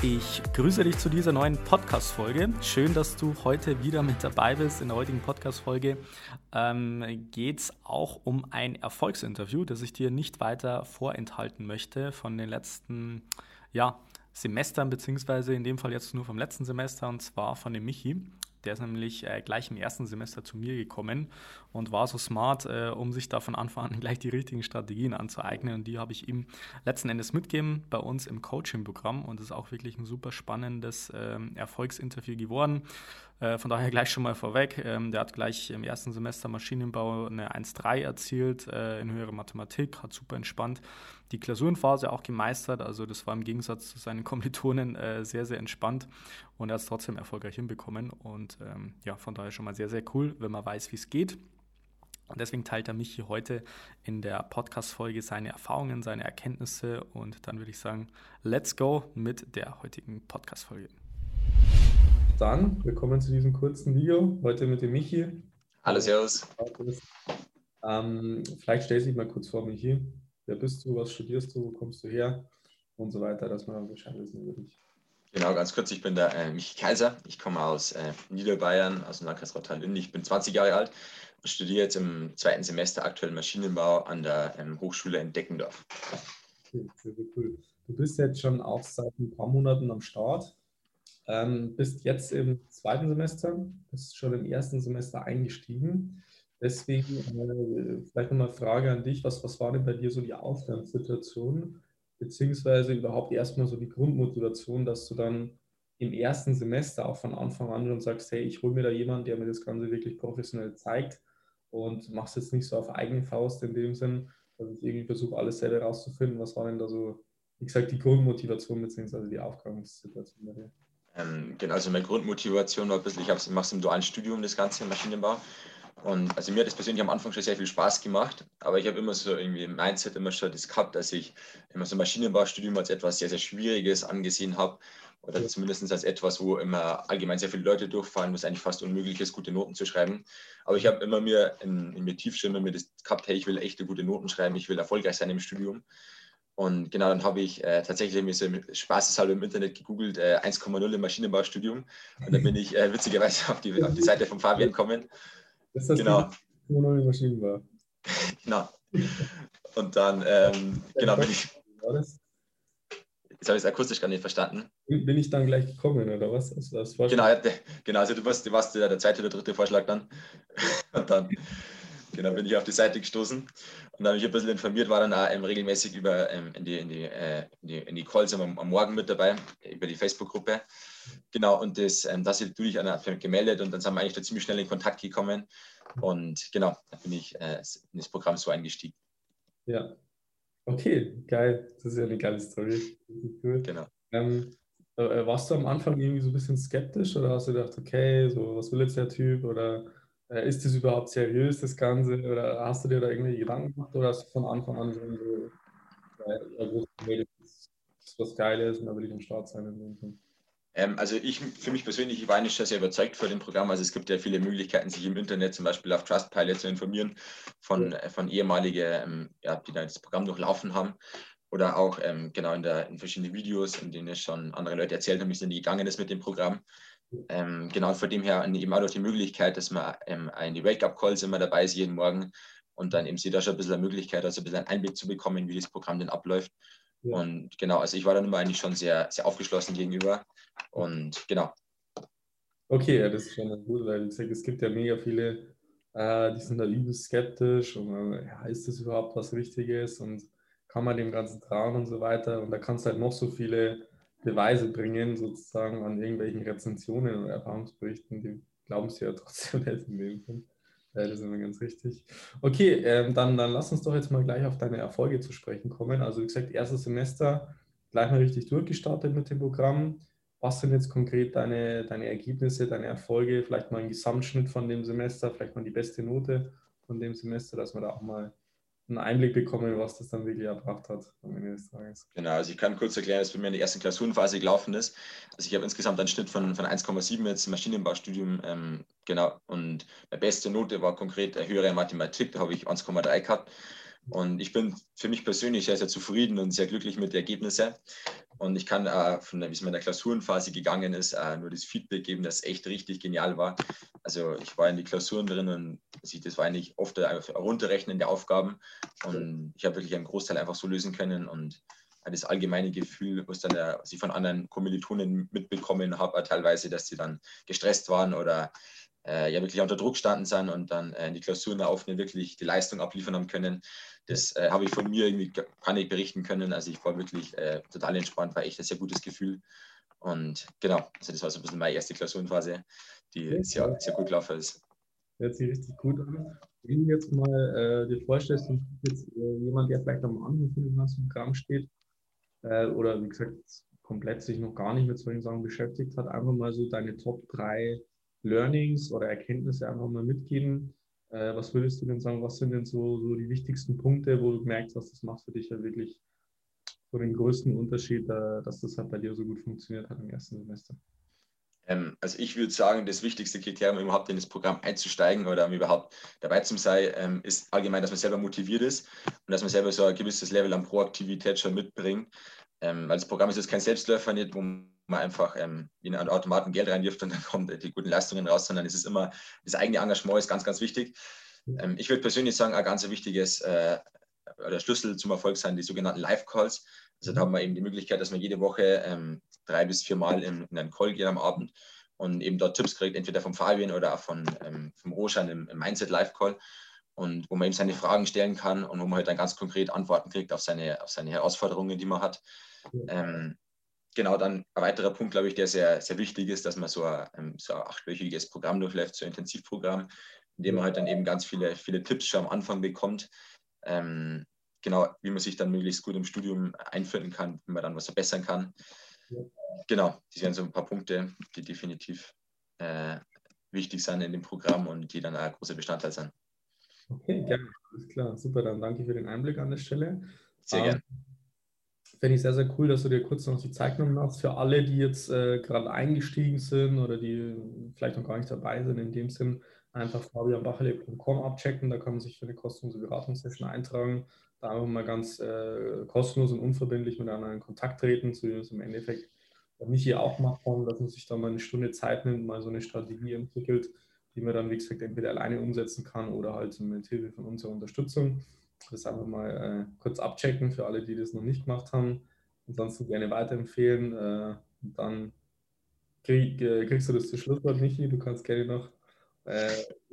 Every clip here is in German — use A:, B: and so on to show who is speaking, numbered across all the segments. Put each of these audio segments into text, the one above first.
A: Ich grüße dich zu dieser neuen Podcast-Folge. Schön, dass du heute wieder mit dabei bist. In der heutigen Podcast-Folge ähm, geht es auch um ein Erfolgsinterview, das ich dir nicht weiter vorenthalten möchte von den letzten ja, Semestern, beziehungsweise in dem Fall jetzt nur vom letzten Semester, und zwar von dem Michi. Der ist nämlich äh, gleich im ersten Semester zu mir gekommen und war so smart, äh, um sich da von Anfang an gleich die richtigen Strategien anzueignen. Und die habe ich ihm letzten Endes mitgegeben bei uns im Coaching-Programm. Und das ist auch wirklich ein super spannendes äh, Erfolgsinterview geworden. Äh, von daher gleich schon mal vorweg. Ähm, der hat gleich im ersten Semester Maschinenbau eine 1,3 erzielt äh, in höherer Mathematik, hat super entspannt die Klausurenphase auch gemeistert. Also das war im Gegensatz zu seinen Kommilitonen äh, sehr, sehr entspannt und er hat es trotzdem erfolgreich hinbekommen. Und ähm, ja, von daher schon mal sehr, sehr cool, wenn man weiß, wie es geht. Und deswegen teilt er mich hier heute in der Podcast-Folge seine Erfahrungen, seine Erkenntnisse. Und dann würde ich sagen, let's go mit der heutigen Podcast-Folge.
B: Dann willkommen zu diesem kurzen Video. Heute mit dem Michi.
C: Hallo, Servus.
B: Ähm, vielleicht stell dich mal kurz vor, Michi wer bist du, was studierst du, wo kommst du her und so weiter, dass man Bescheid wissen über dich.
C: Genau, ganz kurz, ich bin der äh, Michi Kaiser, ich komme aus äh, Niederbayern, aus dem Landkreis Rottal-Linn, ich bin 20 Jahre alt und studiere jetzt im zweiten Semester aktuell Maschinenbau an der ähm, Hochschule in Deckendorf.
B: Okay, sehr, sehr cool. Du bist jetzt schon auch seit ein paar Monaten am Start, ähm, bist jetzt im zweiten Semester, bist schon im ersten Semester eingestiegen. Deswegen äh, vielleicht nochmal Frage an dich. Was, was war denn bei dir so die Ausgangssituation, beziehungsweise überhaupt erstmal so die Grundmotivation, dass du dann im ersten Semester auch von Anfang an schon sagst, hey, ich hole mir da jemanden, der mir das Ganze wirklich professionell zeigt und machst jetzt nicht so auf eigene Faust in dem Sinn, dass ich irgendwie versuche, alles selber rauszufinden. Was war denn da so, wie gesagt, die Grundmotivation beziehungsweise die Aufgangssituation bei dir?
C: Ähm, genau, also meine Grundmotivation war ein bisschen, ich mache es im dualen Studium, das Ganze im Maschinenbau. Und also mir hat das persönlich am Anfang schon sehr viel Spaß gemacht, aber ich habe immer so irgendwie im Mindset immer schon das gehabt, dass ich immer so ein Maschinenbaustudium als etwas sehr, sehr Schwieriges angesehen habe oder ja. zumindest als etwas, wo immer allgemein sehr viele Leute durchfallen, wo es eigentlich fast unmöglich ist, gute Noten zu schreiben. Aber ich habe immer mir in, in mir tief schon immer mir das gehabt, hey, ich will echte gute Noten schreiben, ich will erfolgreich sein im Studium. Und genau, dann habe ich äh, tatsächlich mir so spaßeshalber im Internet gegoogelt, äh, 1,0 im Maschinenbaustudium. Und dann bin ich äh, witzigerweise auf die, auf die Seite von Fabian gekommen
B: ist das genau. die neue Maschinenbau?
C: genau. Und dann, ähm, genau, bin ich. Jetzt habe ich es akustisch gar nicht verstanden.
B: Bin ich dann gleich gekommen, oder was? Also das
C: genau, genau, also du warst, du warst der zweite oder dritte Vorschlag dann. Und dann genau, bin ich auf die Seite gestoßen und habe mich ein bisschen informiert, war dann auch ähm, regelmäßig über, ähm, in, die, in, die, äh, in, die, in die Calls am, am Morgen mit dabei, über die Facebook-Gruppe. Genau, und das, ähm, das ist natürlich gemeldet und dann sind wir eigentlich da ziemlich schnell in Kontakt gekommen. Und genau, da bin ich äh, in das Programm so eingestiegen.
B: Ja. Okay, geil. Das ist ja eine geile Story. Cool. Genau. Ähm, äh, warst du am Anfang irgendwie so ein bisschen skeptisch oder hast du gedacht, okay, so was will jetzt der Typ oder äh, ist das überhaupt seriös, das Ganze? Oder hast du dir da irgendwelche Gedanken gemacht oder hast du von Anfang an schon so, äh, gewusst, nee, das ist was Geiles und da will ich am Start sein?
C: Ähm, also ich, für mich persönlich, ich war schon sehr überzeugt von dem Programm. Also es gibt ja viele Möglichkeiten, sich im Internet zum Beispiel auf Trustpilot zu informieren von, ja. Äh, von ehemaligen, ähm, ja, die da das Programm durchlaufen haben. Oder auch ähm, genau in, der, in verschiedenen Videos, in denen schon andere Leute erzählt haben, wie es denn gegangen ist mit dem Programm. Ähm, genau, von dem her eben auch durch die Möglichkeit, dass man ähm, in die Wake-up-Calls immer dabei ist jeden Morgen und dann eben sieht da schon ein bisschen eine Möglichkeit, also ein bisschen einen Einblick zu bekommen, wie das Programm denn abläuft. Ja. Und genau, also ich war dann immer eigentlich schon sehr, sehr aufgeschlossen gegenüber und genau.
B: Okay, ja, das ist schon gut, weil wie gesagt, es gibt ja mega viele, äh, die sind da übelst skeptisch und äh, ja, ist das überhaupt was Richtiges und kann man dem Ganzen trauen und so weiter und da kannst du halt noch so viele Beweise bringen, sozusagen an irgendwelchen Rezensionen oder Erfahrungsberichten, die glauben sie ja trotzdem nicht in dem Fall. das ist immer ganz richtig. Okay, ähm, dann, dann lass uns doch jetzt mal gleich auf deine Erfolge zu sprechen kommen. Also wie gesagt, erstes Semester gleich mal richtig durchgestartet mit dem Programm. was sind jetzt konkret deine, deine Ergebnisse, deine Erfolge, vielleicht mal ein Gesamtschnitt von dem Semester, vielleicht mal die beste Note von dem Semester, dass wir da auch mal einen Einblick bekommen, was das dann wirklich erbracht hat am Ende des
C: Tages. Genau, also ich kann kurz erklären, dass bei mir in der ersten Klausurenphase gelaufen ist. Also ich habe insgesamt einen Schnitt von, von 1,7 jetzt im Maschinenbaustudium, ähm, genau, und meine beste Note war konkret höhere Mathematik, da habe ich 1,3 gehabt. Und ich bin für mich persönlich sehr, sehr zufrieden und sehr glücklich mit den Ergebnissen. Und ich kann, äh, von wie es mir in der Klausurenphase gegangen ist, äh, nur das Feedback geben, das echt richtig genial war. Also ich war in die Klausuren drin und das war eigentlich oft ein Runterrechnen der Aufgaben. Und ich habe wirklich einen Großteil einfach so lösen können. Und das allgemeine Gefühl, was, dann der, was ich von anderen Kommilitonen mitbekommen habe, teilweise, dass sie dann gestresst waren oder äh, ja wirklich unter Druck standen sind und dann äh, in die Klausuren aufnehmen, wirklich die Leistung abliefern haben können. Das äh, habe ich von mir irgendwie gar nicht berichten können. Also ich war wirklich äh, total entspannt, war echt ein sehr gutes Gefühl. Und genau, also das war so ein bisschen meine erste Klausurenphase, die sehr, sehr gut gelaufen ist.
B: Hört sich richtig gut an. Wenn du jetzt mal äh, dir vorstellst, und jetzt äh, jemand, der vielleicht am Anfang von dem ganzen Programm steht, oder wie gesagt, komplett sich noch gar nicht mit solchen Sachen beschäftigt hat, einfach mal so deine Top 3 Learnings oder Erkenntnisse einfach mal mitgeben. Äh, was würdest du denn sagen, was sind denn so, so die wichtigsten Punkte, wo du gemerkt hast, das macht für dich ja wirklich so den größten Unterschied, äh, dass das halt bei dir so gut funktioniert hat im ersten Semester?
C: Ähm, also ich würde sagen, das wichtigste Kriterium, um überhaupt in das Programm einzusteigen oder um überhaupt dabei zu sein, ähm, ist allgemein, dass man selber motiviert ist und dass man selber so ein gewisses Level an Proaktivität schon mitbringt. Ähm, weil das Programm ist jetzt kein Selbstläufer nicht, wo man einfach in einen Automaten Geld reinwirft und dann kommen die guten Leistungen raus, sondern es ist immer, das eigene Engagement ist ganz, ganz wichtig. Ich würde persönlich sagen, ein ganz wichtiges äh, oder Schlüssel zum Erfolg sind die sogenannten Live-Calls. Also da haben wir eben die Möglichkeit, dass man jede Woche ähm, drei bis vier Mal in, in einen Call geht am Abend und eben dort Tipps kriegt, entweder vom Fabian oder auch von, ähm, vom Roshan im, im Mindset Live Call und wo man eben seine Fragen stellen kann und wo man halt dann ganz konkret Antworten kriegt auf seine, auf seine Herausforderungen, die man hat. Ähm, genau, dann ein weiterer Punkt, glaube ich, der sehr, sehr wichtig ist, dass man so ein, ähm, so ein achtwöchiges Programm durchläuft, so ein Intensivprogramm, in dem man halt dann eben ganz viele, viele Tipps schon am Anfang bekommt. Ähm, genau, wie man sich dann möglichst gut im Studium einfinden kann, wie man dann was verbessern kann. Ja. Genau, das wären so ein paar Punkte, die definitiv äh, wichtig sind in dem Programm und die dann ein großer Bestandteil sind.
B: Okay, gerne, alles klar, super, dann danke für den Einblick an der Stelle.
C: Sehr gerne.
B: Ähm, Finde ich sehr, sehr cool, dass du dir kurz noch die Zeit genommen hast. Für alle, die jetzt äh, gerade eingestiegen sind oder die vielleicht noch gar nicht dabei sind, in dem Sinn, einfach fabianbachele.com abchecken. Da kann man sich für eine kostenlose Beratungssession eintragen. Da einfach mal ganz äh, kostenlos und unverbindlich miteinander in Kontakt treten, zu so im Endeffekt, mich hier auch macht, dass man sich da mal eine Stunde Zeit nimmt, mal so eine Strategie entwickelt, die man dann, wie gesagt, entweder alleine umsetzen kann oder halt mit Hilfe von unserer Unterstützung das einfach mal äh, kurz abchecken für alle, die das noch nicht gemacht haben. Ansonsten gerne weiterempfehlen. Äh, dann krieg, äh, kriegst du das zu Schlusswort, Michi. Du kannst gerne noch ein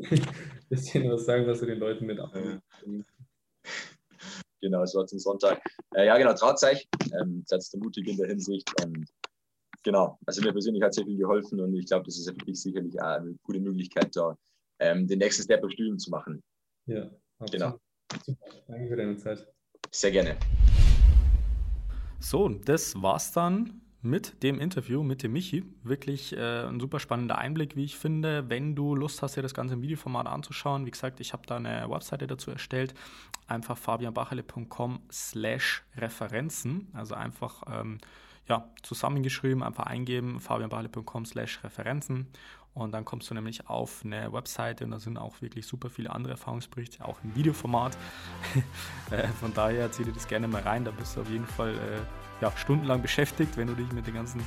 B: äh, bisschen was sagen, was du den Leuten mit abnehmen.
C: Genau, so zum Sonntag. Äh, ja, genau, traut euch. Ähm, seid mutig in der Hinsicht. Und genau, also mir persönlich hat sehr viel geholfen und ich glaube, das ist für dich sicherlich auch eine gute Möglichkeit, da ähm, den nächsten Step im Studium zu machen.
B: Ja, absolut. Genau. Super, danke für deine Zeit.
C: Sehr gerne.
A: So, das war's dann mit dem Interview mit dem Michi. Wirklich äh, ein super spannender Einblick, wie ich finde. Wenn du Lust hast, dir das Ganze im Videoformat anzuschauen, wie gesagt, ich habe da eine Webseite dazu erstellt. Einfach fabianbachele.com slash Referenzen. Also einfach ähm, ja, zusammengeschrieben, einfach eingeben, fabianbachele.com slash Referenzen und dann kommst du nämlich auf eine Webseite und da sind auch wirklich super viele andere Erfahrungsberichte, auch im Videoformat. Äh, von daher zieh dir das gerne mal rein, da bist du auf jeden Fall äh, ja, stundenlang beschäftigt, wenn du dich mit den ganzen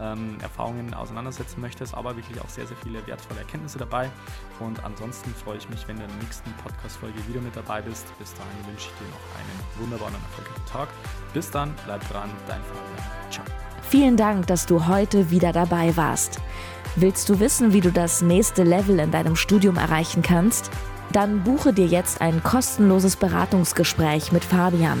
A: ähm, Erfahrungen auseinandersetzen möchtest, aber wirklich auch sehr, sehr viele wertvolle Erkenntnisse dabei. Und ansonsten freue ich mich, wenn du in der nächsten Podcast-Folge wieder mit dabei bist. Bis dahin wünsche ich dir noch einen wunderbaren und erfolgreichen Tag. Bis dann, bleib dran, dein Fabian. Ciao.
D: Vielen Dank, dass du heute wieder dabei warst. Willst du wissen, wie du das nächste Level in deinem Studium erreichen kannst? Dann buche dir jetzt ein kostenloses Beratungsgespräch mit Fabian.